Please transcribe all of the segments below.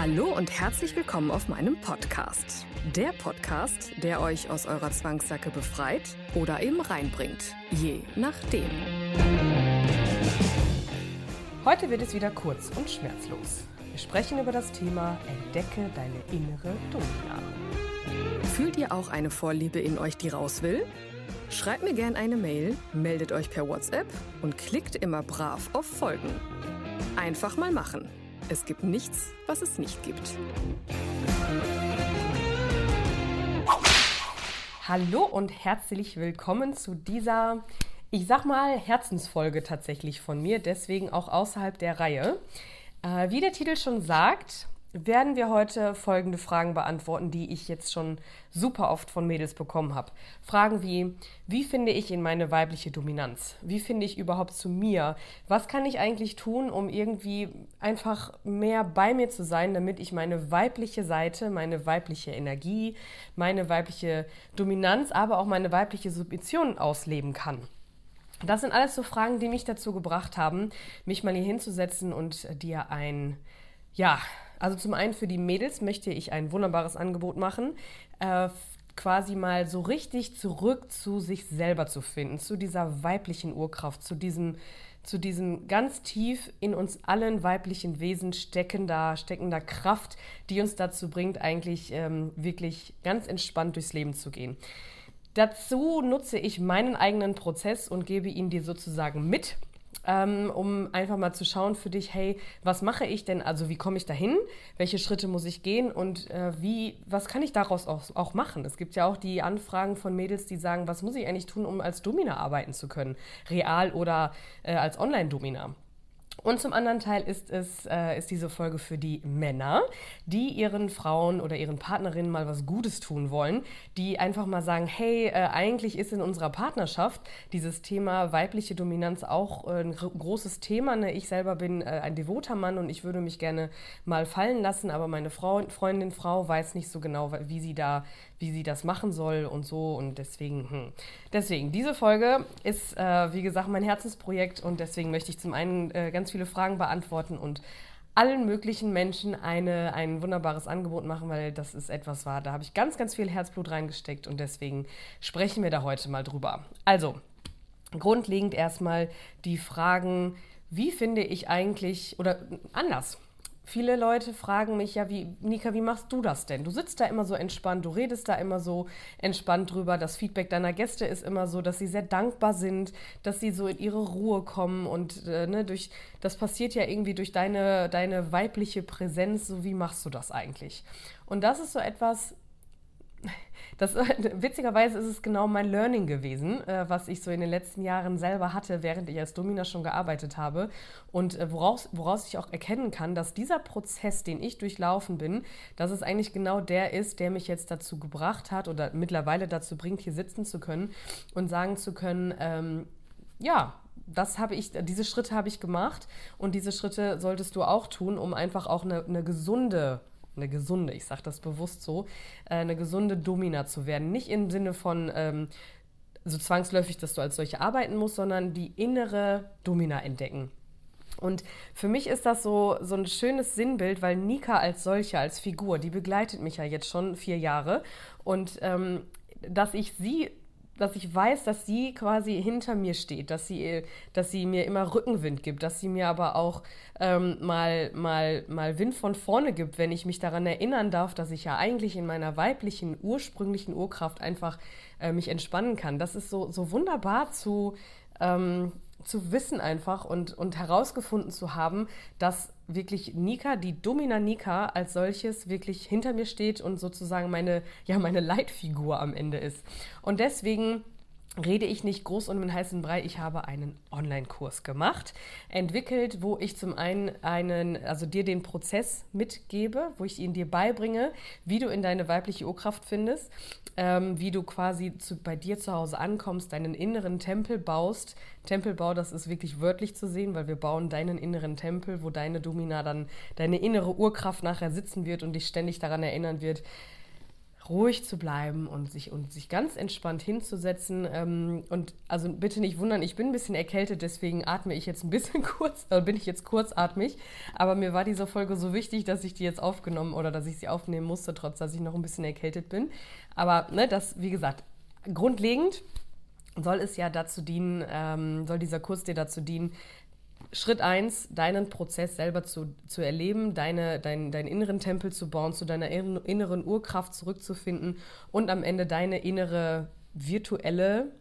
Hallo und herzlich willkommen auf meinem Podcast. Der Podcast, der euch aus eurer Zwangssacke befreit oder eben reinbringt. Je nachdem. Heute wird es wieder kurz und schmerzlos. Wir sprechen über das Thema Entdecke deine innere Domina. Fühlt ihr auch eine Vorliebe in euch, die raus will? Schreibt mir gerne eine Mail, meldet euch per WhatsApp und klickt immer brav auf Folgen. Einfach mal machen. Es gibt nichts, was es nicht gibt. Hallo und herzlich willkommen zu dieser, ich sag mal, Herzensfolge tatsächlich von mir, deswegen auch außerhalb der Reihe. Äh, wie der Titel schon sagt, werden wir heute folgende Fragen beantworten, die ich jetzt schon super oft von Mädels bekommen habe. Fragen wie, wie finde ich in meine weibliche Dominanz? Wie finde ich überhaupt zu mir? Was kann ich eigentlich tun, um irgendwie einfach mehr bei mir zu sein, damit ich meine weibliche Seite, meine weibliche Energie, meine weibliche Dominanz, aber auch meine weibliche Submission ausleben kann? Das sind alles so Fragen, die mich dazu gebracht haben, mich mal hier hinzusetzen und dir ein, ja, also zum einen für die Mädels möchte ich ein wunderbares Angebot machen, äh, quasi mal so richtig zurück zu sich selber zu finden, zu dieser weiblichen Urkraft, zu diesem, zu diesem ganz tief in uns allen weiblichen Wesen steckender, steckender Kraft, die uns dazu bringt, eigentlich ähm, wirklich ganz entspannt durchs Leben zu gehen. Dazu nutze ich meinen eigenen Prozess und gebe ihn dir sozusagen mit ähm, um einfach mal zu schauen für dich, hey, was mache ich denn? Also wie komme ich dahin? Welche Schritte muss ich gehen und äh, wie, was kann ich daraus auch, auch machen? Es gibt ja auch die Anfragen von Mädels, die sagen, was muss ich eigentlich tun, um als Domina arbeiten zu können? Real oder äh, als Online-Domina. Und zum anderen Teil ist es äh, ist diese Folge für die Männer, die ihren Frauen oder ihren Partnerinnen mal was Gutes tun wollen, die einfach mal sagen, hey, äh, eigentlich ist in unserer Partnerschaft dieses Thema weibliche Dominanz auch äh, ein großes Thema. Ne? Ich selber bin äh, ein devoter Mann und ich würde mich gerne mal fallen lassen, aber meine Frau, Freundin, Frau weiß nicht so genau, wie sie da wie sie das machen soll und so. Und deswegen, hm. deswegen, diese Folge ist, äh, wie gesagt, mein Herzensprojekt und deswegen möchte ich zum einen äh, viele Fragen beantworten und allen möglichen Menschen eine, ein wunderbares Angebot machen, weil das ist etwas war. Da habe ich ganz, ganz viel Herzblut reingesteckt und deswegen sprechen wir da heute mal drüber. Also, grundlegend erstmal die Fragen, wie finde ich eigentlich, oder anders, Viele Leute fragen mich ja, wie, Nika, wie machst du das denn? Du sitzt da immer so entspannt, du redest da immer so entspannt drüber. Das Feedback deiner Gäste ist immer so, dass sie sehr dankbar sind, dass sie so in ihre Ruhe kommen und äh, ne, durch, das passiert ja irgendwie durch deine, deine weibliche Präsenz. So, wie machst du das eigentlich? Und das ist so etwas, das, witzigerweise ist es genau mein Learning gewesen, äh, was ich so in den letzten Jahren selber hatte, während ich als Domina schon gearbeitet habe. Und äh, woraus, woraus ich auch erkennen kann, dass dieser Prozess, den ich durchlaufen bin, dass es eigentlich genau der ist, der mich jetzt dazu gebracht hat oder mittlerweile dazu bringt, hier sitzen zu können und sagen zu können, ähm, ja, das habe ich, diese Schritte habe ich gemacht und diese Schritte solltest du auch tun, um einfach auch eine, eine gesunde eine gesunde, ich sage das bewusst so, äh, eine gesunde Domina zu werden. Nicht im Sinne von ähm, so zwangsläufig, dass du als solche arbeiten musst, sondern die innere Domina entdecken. Und für mich ist das so, so ein schönes Sinnbild, weil Nika als solche, als Figur, die begleitet mich ja jetzt schon vier Jahre. Und ähm, dass ich sie dass ich weiß, dass sie quasi hinter mir steht, dass sie, dass sie mir immer Rückenwind gibt, dass sie mir aber auch ähm, mal, mal, mal Wind von vorne gibt, wenn ich mich daran erinnern darf, dass ich ja eigentlich in meiner weiblichen, ursprünglichen Urkraft einfach äh, mich entspannen kann. Das ist so, so wunderbar zu, ähm, zu wissen einfach und, und herausgefunden zu haben, dass wirklich Nika, die Domina Nika als solches wirklich hinter mir steht und sozusagen meine, ja, meine Leitfigur am Ende ist. Und deswegen rede ich nicht groß um den heißen Brei. Ich habe einen Online-Kurs gemacht, entwickelt, wo ich zum einen einen, also dir den Prozess mitgebe, wo ich ihn dir beibringe, wie du in deine weibliche Urkraft findest, ähm, wie du quasi zu, bei dir zu Hause ankommst, deinen inneren Tempel baust. Tempelbau, das ist wirklich wörtlich zu sehen, weil wir bauen deinen inneren Tempel, wo deine Domina dann, deine innere Urkraft nachher sitzen wird und dich ständig daran erinnern wird, ruhig zu bleiben und sich, und sich ganz entspannt hinzusetzen. Ähm, und also bitte nicht wundern, ich bin ein bisschen erkältet, deswegen atme ich jetzt ein bisschen kurz, äh, bin ich jetzt kurzatmig. Aber mir war diese Folge so wichtig, dass ich die jetzt aufgenommen oder dass ich sie aufnehmen musste, trotz dass ich noch ein bisschen erkältet bin. Aber ne, das, wie gesagt, grundlegend soll es ja dazu dienen, ähm, soll dieser Kurs dir dazu dienen, Schritt 1, deinen Prozess selber zu, zu erleben, deine, dein, deinen inneren Tempel zu bauen, zu deiner inneren Urkraft zurückzufinden und am Ende deine innere virtuelle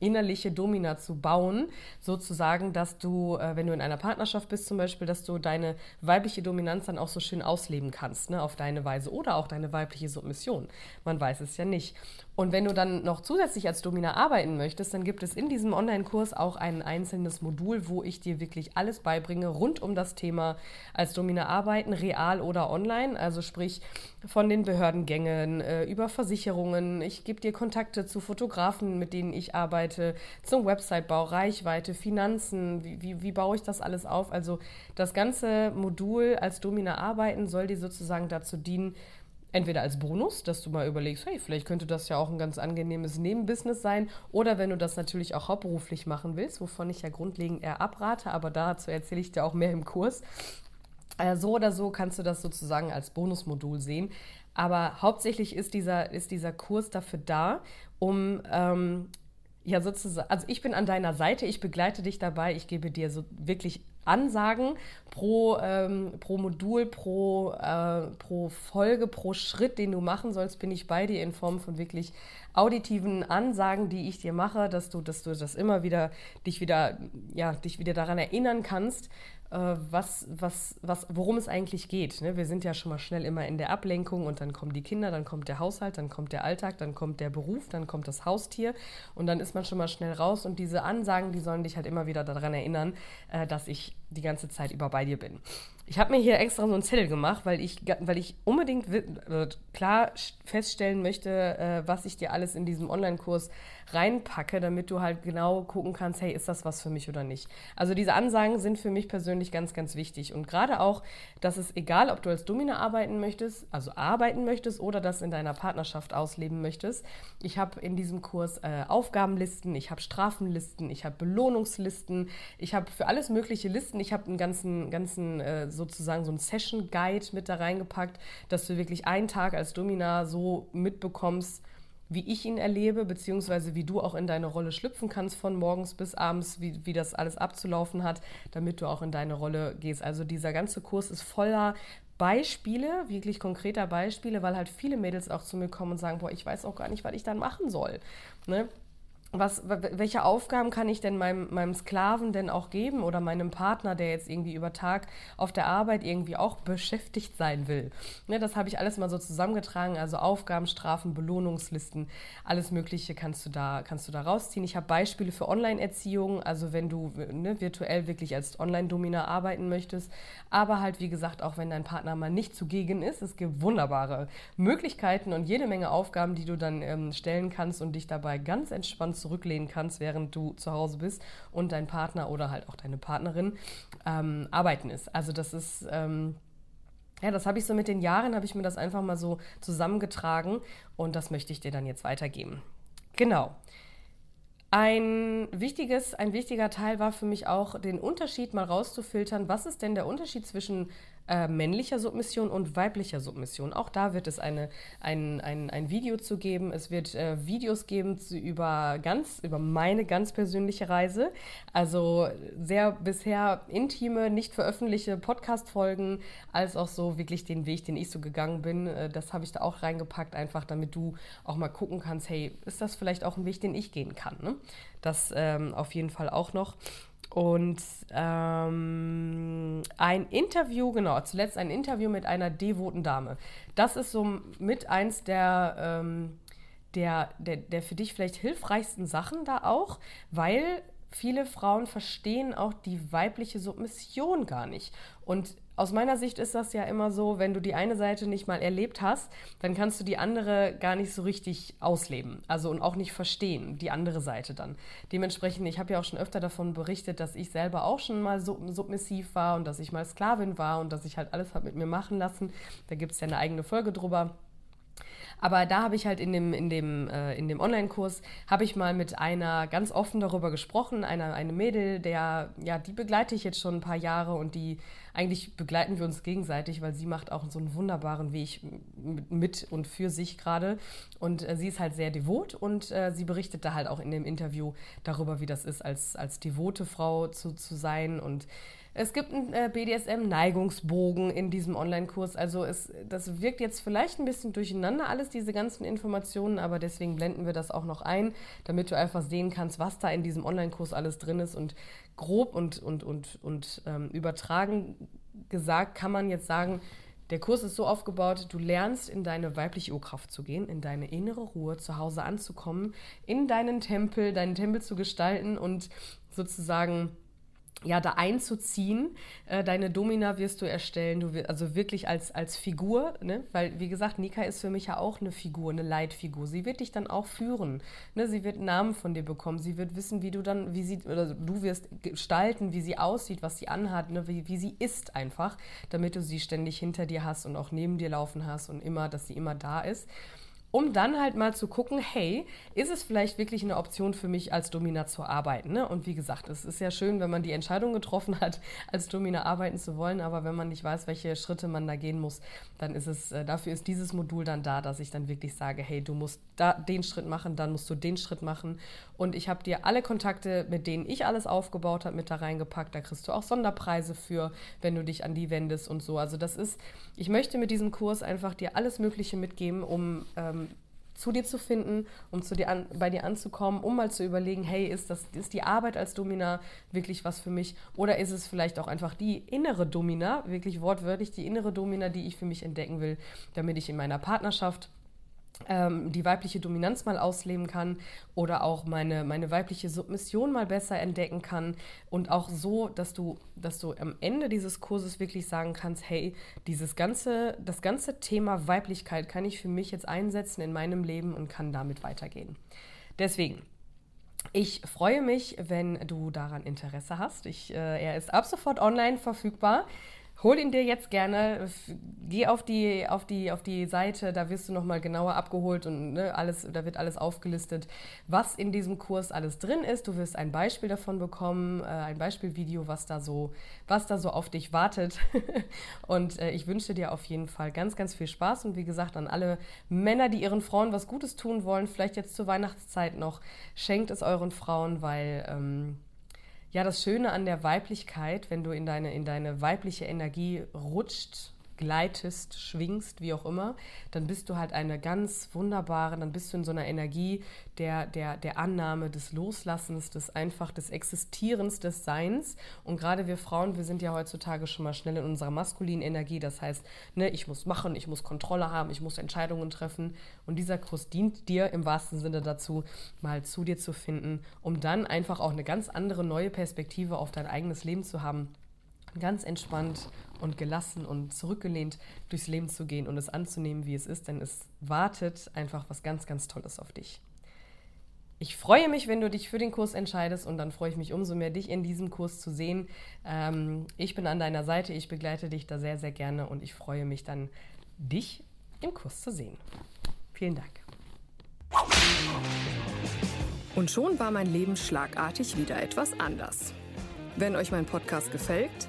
innerliche Domina zu bauen, sozusagen, dass du, äh, wenn du in einer Partnerschaft bist zum Beispiel, dass du deine weibliche Dominanz dann auch so schön ausleben kannst, ne, auf deine Weise oder auch deine weibliche Submission. Man weiß es ja nicht. Und wenn du dann noch zusätzlich als Domina arbeiten möchtest, dann gibt es in diesem Online-Kurs auch ein einzelnes Modul, wo ich dir wirklich alles beibringe rund um das Thema als Domina arbeiten, real oder online. Also sprich von den Behördengängen äh, über Versicherungen. Ich gebe dir Kontakte zu Fotografen, mit denen ich arbeite, zum Websitebau, Reichweite, Finanzen. Wie, wie, wie baue ich das alles auf? Also das ganze Modul als Domina arbeiten soll dir sozusagen dazu dienen, entweder als Bonus, dass du mal überlegst, hey, vielleicht könnte das ja auch ein ganz angenehmes Nebenbusiness sein, oder wenn du das natürlich auch hauptberuflich machen willst, wovon ich ja grundlegend eher abrate, aber dazu erzähle ich dir auch mehr im Kurs. Äh, so oder so kannst du das sozusagen als Bonusmodul sehen. Aber hauptsächlich ist dieser, ist dieser Kurs dafür da, um ähm, ja sozusagen, also ich bin an deiner Seite, ich begleite dich dabei, ich gebe dir so wirklich Ansagen pro, ähm, pro Modul, pro, äh, pro Folge, pro Schritt, den du machen sollst, bin ich bei dir in Form von wirklich auditiven Ansagen, die ich dir mache, dass du, dass du das immer wieder, dich wieder, ja, dich wieder daran erinnern kannst, was, was, was, worum es eigentlich geht. Ne? Wir sind ja schon mal schnell immer in der Ablenkung und dann kommen die Kinder, dann kommt der Haushalt, dann kommt der Alltag, dann kommt der Beruf, dann kommt das Haustier und dann ist man schon mal schnell raus und diese Ansagen, die sollen dich halt immer wieder daran erinnern, äh, dass ich die ganze Zeit über bei dir bin. Ich habe mir hier extra so einen Zettel gemacht, weil ich, weil ich unbedingt äh, klar feststellen möchte, äh, was ich dir alles in diesem Online-Kurs reinpacke, damit du halt genau gucken kannst, hey, ist das was für mich oder nicht. Also diese Ansagen sind für mich persönlich ganz, ganz wichtig. Und gerade auch, dass es egal, ob du als Domina arbeiten möchtest, also arbeiten möchtest oder das in deiner Partnerschaft ausleben möchtest. Ich habe in diesem Kurs äh, Aufgabenlisten, ich habe Strafenlisten, ich habe Belohnungslisten, ich habe für alles mögliche Listen. Ich habe einen ganzen, ganzen äh, sozusagen so einen Session Guide mit da reingepackt, dass du wirklich einen Tag als Domina so mitbekommst, wie ich ihn erlebe, beziehungsweise wie du auch in deine Rolle schlüpfen kannst von morgens bis abends, wie, wie das alles abzulaufen hat, damit du auch in deine Rolle gehst. Also dieser ganze Kurs ist voller Beispiele, wirklich konkreter Beispiele, weil halt viele Mädels auch zu mir kommen und sagen, boah, ich weiß auch gar nicht, was ich dann machen soll. Ne? Was, welche Aufgaben kann ich denn meinem, meinem Sklaven denn auch geben oder meinem Partner, der jetzt irgendwie über Tag auf der Arbeit irgendwie auch beschäftigt sein will? Ne, das habe ich alles mal so zusammengetragen, also Aufgaben, Strafen, Belohnungslisten, alles Mögliche kannst du da, kannst du da rausziehen. Ich habe Beispiele für Online-Erziehung, also wenn du ne, virtuell wirklich als Online-Domina arbeiten möchtest, aber halt wie gesagt auch wenn dein Partner mal nicht zugegen ist, es gibt wunderbare Möglichkeiten und jede Menge Aufgaben, die du dann ähm, stellen kannst und dich dabei ganz entspannt zurücklehnen kannst, während du zu Hause bist und dein Partner oder halt auch deine Partnerin ähm, arbeiten ist. Also das ist... Ähm, ja, das habe ich so mit den Jahren, habe ich mir das einfach mal so zusammengetragen und das möchte ich dir dann jetzt weitergeben. Genau. Ein, wichtiges, ein wichtiger Teil war für mich auch, den Unterschied mal rauszufiltern. Was ist denn der Unterschied zwischen äh, männlicher Submission und weiblicher Submission. Auch da wird es eine, ein, ein, ein Video zu geben. Es wird äh, Videos geben zu, über, ganz, über meine ganz persönliche Reise. Also sehr bisher intime, nicht veröffentlichte Podcast-Folgen, als auch so wirklich den Weg, den ich so gegangen bin. Äh, das habe ich da auch reingepackt, einfach damit du auch mal gucken kannst, hey, ist das vielleicht auch ein Weg, den ich gehen kann? Ne? Das ähm, auf jeden Fall auch noch. Und ähm, ein Interview, genau, zuletzt ein Interview mit einer devoten Dame. Das ist so mit eins der, ähm, der, der, der für dich vielleicht hilfreichsten Sachen da auch, weil viele Frauen verstehen auch die weibliche Submission gar nicht. Und aus meiner Sicht ist das ja immer so, wenn du die eine Seite nicht mal erlebt hast, dann kannst du die andere gar nicht so richtig ausleben. Also und auch nicht verstehen, die andere Seite dann. Dementsprechend, ich habe ja auch schon öfter davon berichtet, dass ich selber auch schon mal submissiv war und dass ich mal Sklavin war und dass ich halt alles habe mit mir machen lassen. Da gibt es ja eine eigene Folge drüber. Aber da habe ich halt in dem, in dem, äh, dem Online-Kurs, habe ich mal mit einer ganz offen darüber gesprochen, einer, eine Mädel, der, ja, die begleite ich jetzt schon ein paar Jahre und die, eigentlich begleiten wir uns gegenseitig, weil sie macht auch so einen wunderbaren Weg mit und für sich gerade. Und äh, sie ist halt sehr devot und äh, sie berichtet da halt auch in dem Interview darüber, wie das ist, als, als devote Frau zu, zu sein und es gibt einen äh, BDSM-Neigungsbogen in diesem Online-Kurs. Also es, das wirkt jetzt vielleicht ein bisschen durcheinander, alles diese ganzen Informationen, aber deswegen blenden wir das auch noch ein, damit du einfach sehen kannst, was da in diesem Online-Kurs alles drin ist. Und grob und, und, und, und ähm, übertragen gesagt kann man jetzt sagen, der Kurs ist so aufgebaut, du lernst in deine weibliche Urkraft zu gehen, in deine innere Ruhe, zu Hause anzukommen, in deinen Tempel, deinen Tempel zu gestalten und sozusagen ja, da einzuziehen. Äh, deine Domina wirst du erstellen, du wirst, also wirklich als, als Figur, ne? weil wie gesagt, Nika ist für mich ja auch eine Figur, eine Leitfigur. Sie wird dich dann auch führen. Ne? Sie wird Namen von dir bekommen. Sie wird wissen, wie du dann, wie sie, oder du wirst gestalten, wie sie aussieht, was sie anhat, ne? wie, wie sie ist einfach, damit du sie ständig hinter dir hast und auch neben dir laufen hast und immer, dass sie immer da ist um dann halt mal zu gucken, hey, ist es vielleicht wirklich eine Option für mich, als Domina zu arbeiten? Ne? Und wie gesagt, es ist ja schön, wenn man die Entscheidung getroffen hat, als Domina arbeiten zu wollen, aber wenn man nicht weiß, welche Schritte man da gehen muss, dann ist es, äh, dafür ist dieses Modul dann da, dass ich dann wirklich sage, hey, du musst da den Schritt machen, dann musst du den Schritt machen. Und ich habe dir alle Kontakte, mit denen ich alles aufgebaut habe, mit da reingepackt. Da kriegst du auch Sonderpreise für, wenn du dich an die wendest und so. Also das ist, ich möchte mit diesem Kurs einfach dir alles Mögliche mitgeben, um ähm, zu dir zu finden, um zu dir an, bei dir anzukommen, um mal zu überlegen, hey, ist, das, ist die Arbeit als Domina wirklich was für mich? Oder ist es vielleicht auch einfach die innere Domina, wirklich wortwörtlich die innere Domina, die ich für mich entdecken will, damit ich in meiner Partnerschaft ähm, die weibliche Dominanz mal ausleben kann oder auch meine, meine weibliche Submission mal besser entdecken kann und auch so, dass du, dass du am Ende dieses Kurses wirklich sagen kannst, hey, dieses ganze, das ganze Thema Weiblichkeit kann ich für mich jetzt einsetzen in meinem Leben und kann damit weitergehen. Deswegen, ich freue mich, wenn du daran Interesse hast. Ich, äh, er ist ab sofort online verfügbar. Hol ihn dir jetzt gerne, geh auf die, auf die, auf die Seite, da wirst du nochmal genauer abgeholt und ne, alles, da wird alles aufgelistet, was in diesem Kurs alles drin ist. Du wirst ein Beispiel davon bekommen, äh, ein Beispielvideo, was da so, was da so auf dich wartet. und äh, ich wünsche dir auf jeden Fall ganz, ganz viel Spaß und wie gesagt an alle Männer, die ihren Frauen was Gutes tun wollen, vielleicht jetzt zur Weihnachtszeit noch, schenkt es euren Frauen, weil ähm, ja, das Schöne an der Weiblichkeit, wenn du in deine, in deine weibliche Energie rutscht, gleitest, schwingst, wie auch immer, dann bist du halt eine ganz wunderbare, dann bist du in so einer Energie der, der, der Annahme, des Loslassens, des einfach des Existierens, des Seins. Und gerade wir Frauen, wir sind ja heutzutage schon mal schnell in unserer maskulinen Energie. Das heißt, ne, ich muss machen, ich muss Kontrolle haben, ich muss Entscheidungen treffen. Und dieser Kurs dient dir im wahrsten Sinne dazu, mal zu dir zu finden, um dann einfach auch eine ganz andere neue Perspektive auf dein eigenes Leben zu haben ganz entspannt und gelassen und zurückgelehnt durchs Leben zu gehen und es anzunehmen, wie es ist, denn es wartet einfach was ganz, ganz Tolles auf dich. Ich freue mich, wenn du dich für den Kurs entscheidest und dann freue ich mich umso mehr, dich in diesem Kurs zu sehen. Ähm, ich bin an deiner Seite, ich begleite dich da sehr, sehr gerne und ich freue mich dann, dich im Kurs zu sehen. Vielen Dank. Und schon war mein Leben schlagartig wieder etwas anders. Wenn euch mein Podcast gefällt,